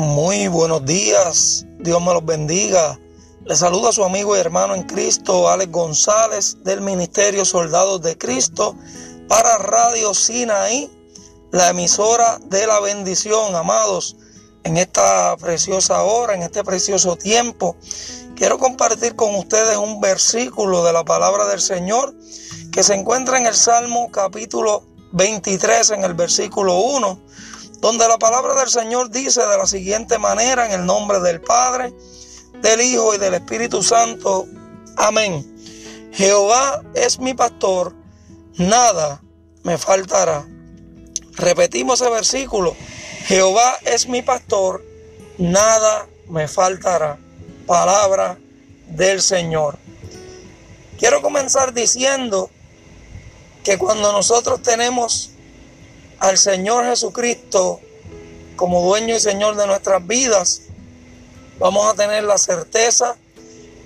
Muy buenos días, Dios me los bendiga. Le saluda su amigo y hermano en Cristo, Alex González, del Ministerio Soldados de Cristo, para Radio Sinaí, la emisora de la bendición, amados. En esta preciosa hora, en este precioso tiempo, quiero compartir con ustedes un versículo de la palabra del Señor que se encuentra en el Salmo capítulo 23, en el versículo 1 donde la palabra del Señor dice de la siguiente manera, en el nombre del Padre, del Hijo y del Espíritu Santo. Amén. Jehová es mi pastor, nada me faltará. Repetimos ese versículo. Jehová es mi pastor, nada me faltará. Palabra del Señor. Quiero comenzar diciendo que cuando nosotros tenemos al Señor Jesucristo como dueño y Señor de nuestras vidas, vamos a tener la certeza,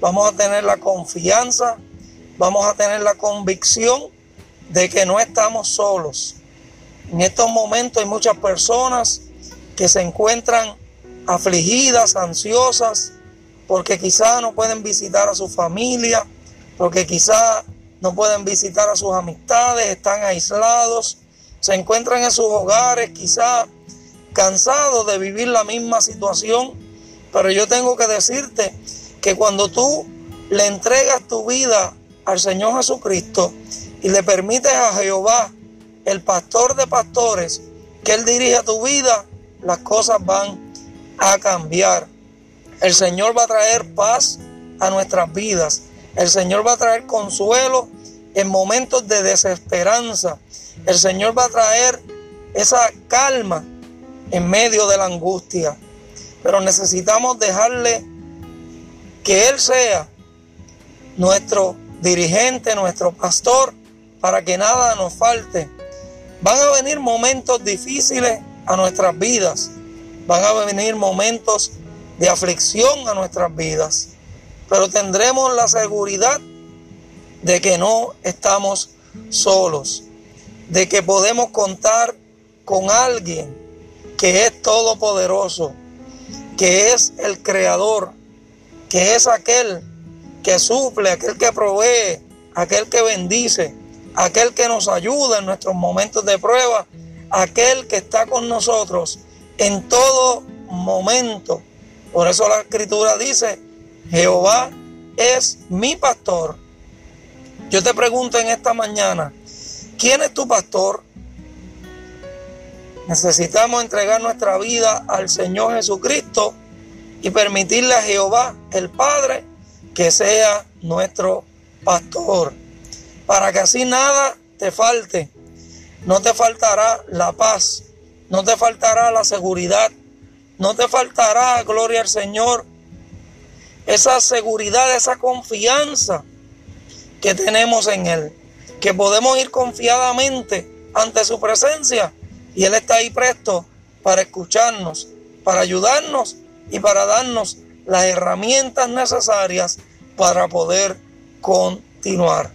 vamos a tener la confianza, vamos a tener la convicción de que no estamos solos. En estos momentos hay muchas personas que se encuentran afligidas, ansiosas, porque quizás no pueden visitar a su familia, porque quizás no pueden visitar a sus amistades, están aislados, se encuentran en sus hogares quizá cansados de vivir la misma situación, pero yo tengo que decirte que cuando tú le entregas tu vida al Señor Jesucristo y le permites a Jehová, el pastor de pastores, que Él dirija tu vida, las cosas van a cambiar. El Señor va a traer paz a nuestras vidas. El Señor va a traer consuelo en momentos de desesperanza. El Señor va a traer esa calma en medio de la angustia. Pero necesitamos dejarle que Él sea nuestro dirigente, nuestro pastor, para que nada nos falte. Van a venir momentos difíciles a nuestras vidas. Van a venir momentos de aflicción a nuestras vidas. Pero tendremos la seguridad de que no estamos solos de que podemos contar con alguien que es todopoderoso, que es el creador, que es aquel que suple, aquel que provee, aquel que bendice, aquel que nos ayuda en nuestros momentos de prueba, aquel que está con nosotros en todo momento. Por eso la escritura dice, Jehová es mi pastor. Yo te pregunto en esta mañana, ¿Quién es tu pastor? Necesitamos entregar nuestra vida al Señor Jesucristo y permitirle a Jehová, el Padre, que sea nuestro pastor. Para que así nada te falte. No te faltará la paz. No te faltará la seguridad. No te faltará, gloria al Señor, esa seguridad, esa confianza que tenemos en Él que podemos ir confiadamente ante su presencia y Él está ahí presto para escucharnos, para ayudarnos y para darnos las herramientas necesarias para poder continuar.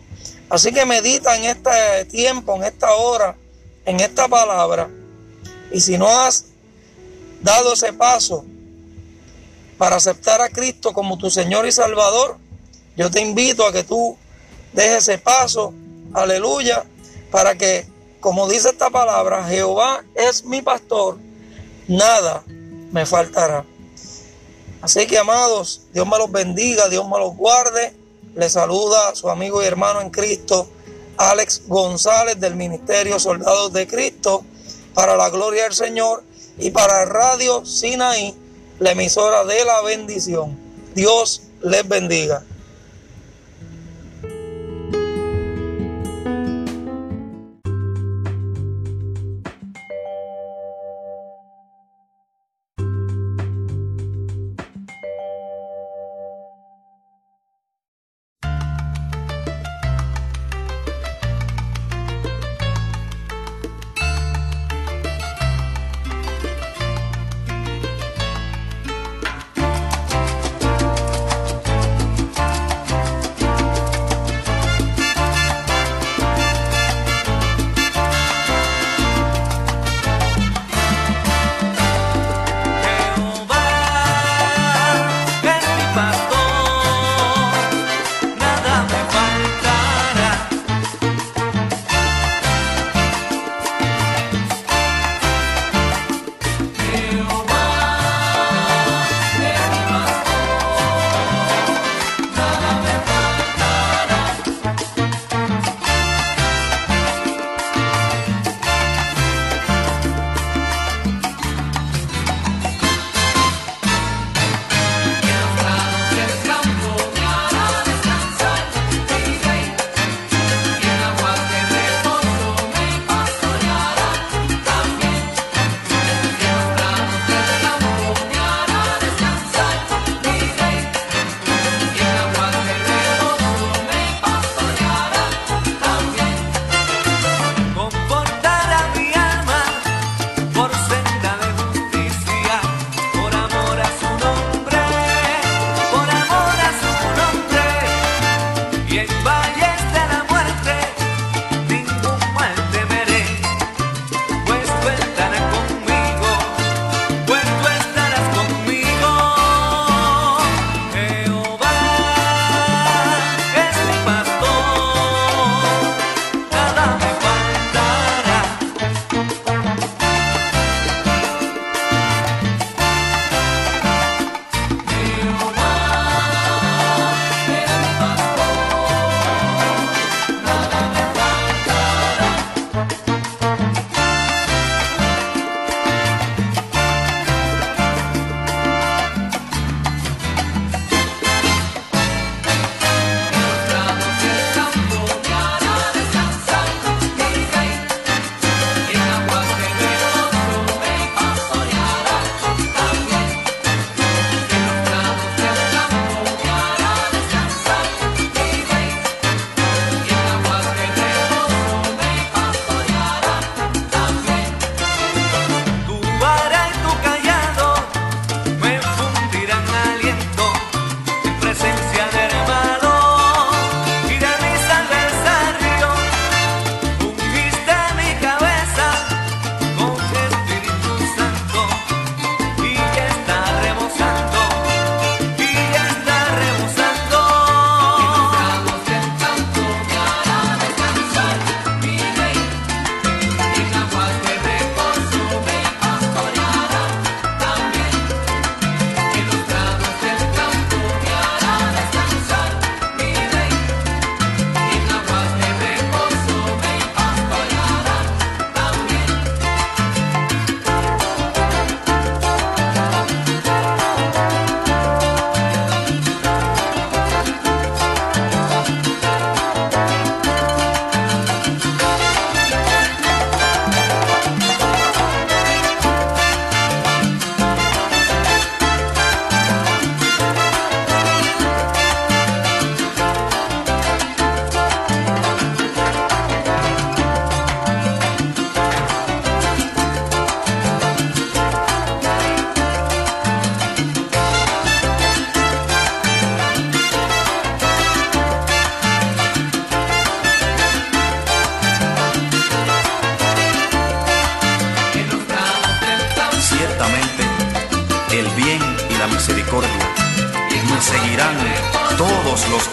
Así que medita en este tiempo, en esta hora, en esta palabra. Y si no has dado ese paso para aceptar a Cristo como tu Señor y Salvador, yo te invito a que tú dejes ese paso aleluya, para que, como dice esta palabra, Jehová es mi pastor, nada me faltará. Así que amados, Dios me los bendiga, Dios me los guarde. Le saluda su amigo y hermano en Cristo, Alex González del Ministerio Soldados de Cristo, para la gloria del Señor y para Radio Sinaí, la emisora de la bendición. Dios les bendiga.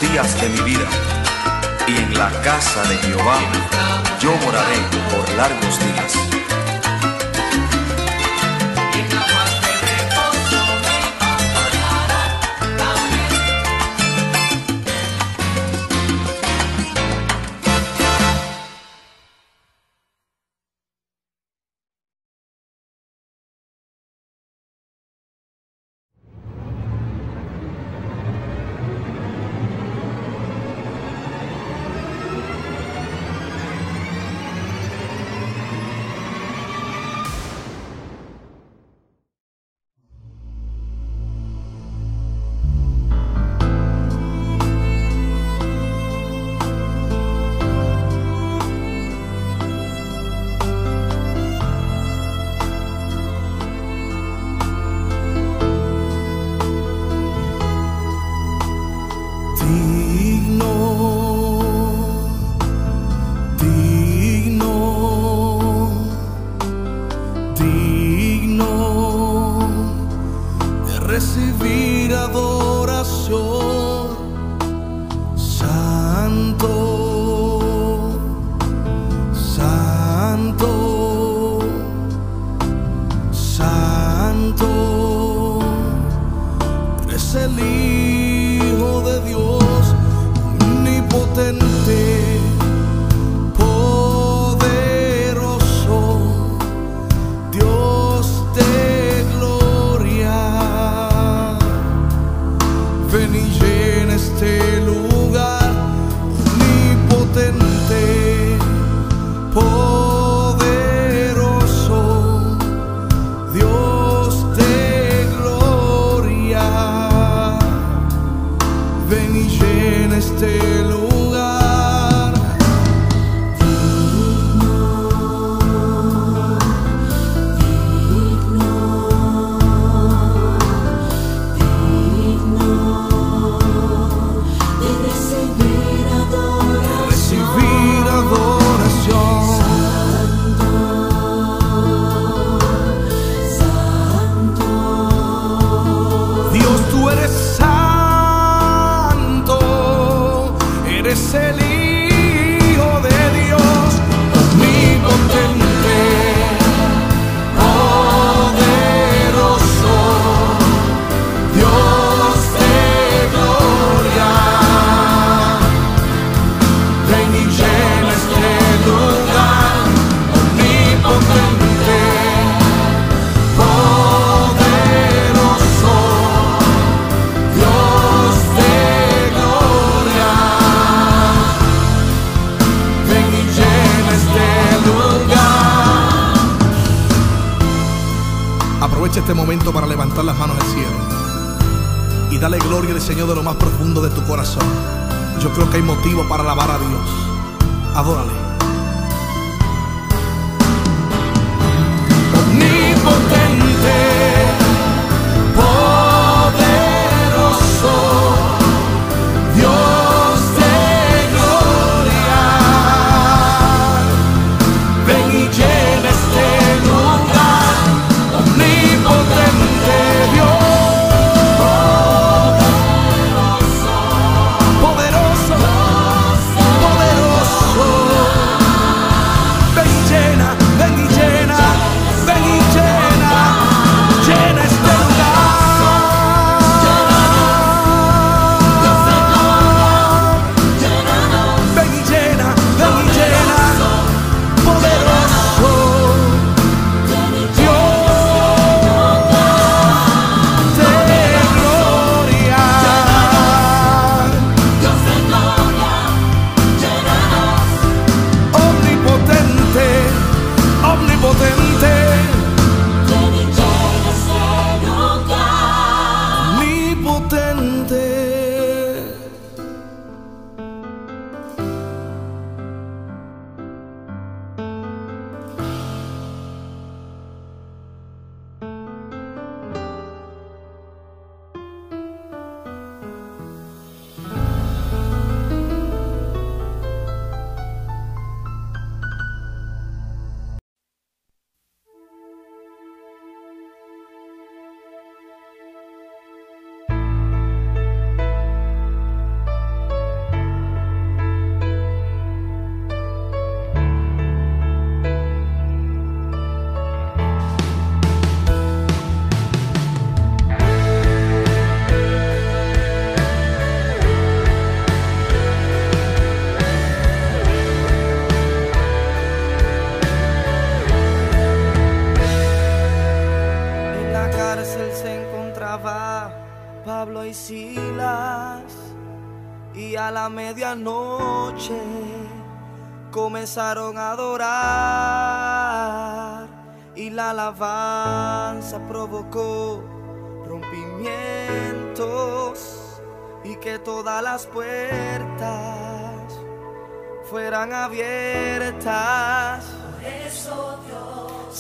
Días de mi vida, y en la casa de Jehová yo moraré por largos días. Las manos al cielo y darle gloria al Señor de lo más profundo de tu corazón. Yo creo que hay motivo para alabar a Dios. Adórale. A la medianoche comenzaron a adorar y la alabanza provocó rompimientos y que todas las puertas fueran abiertas. Por eso Dios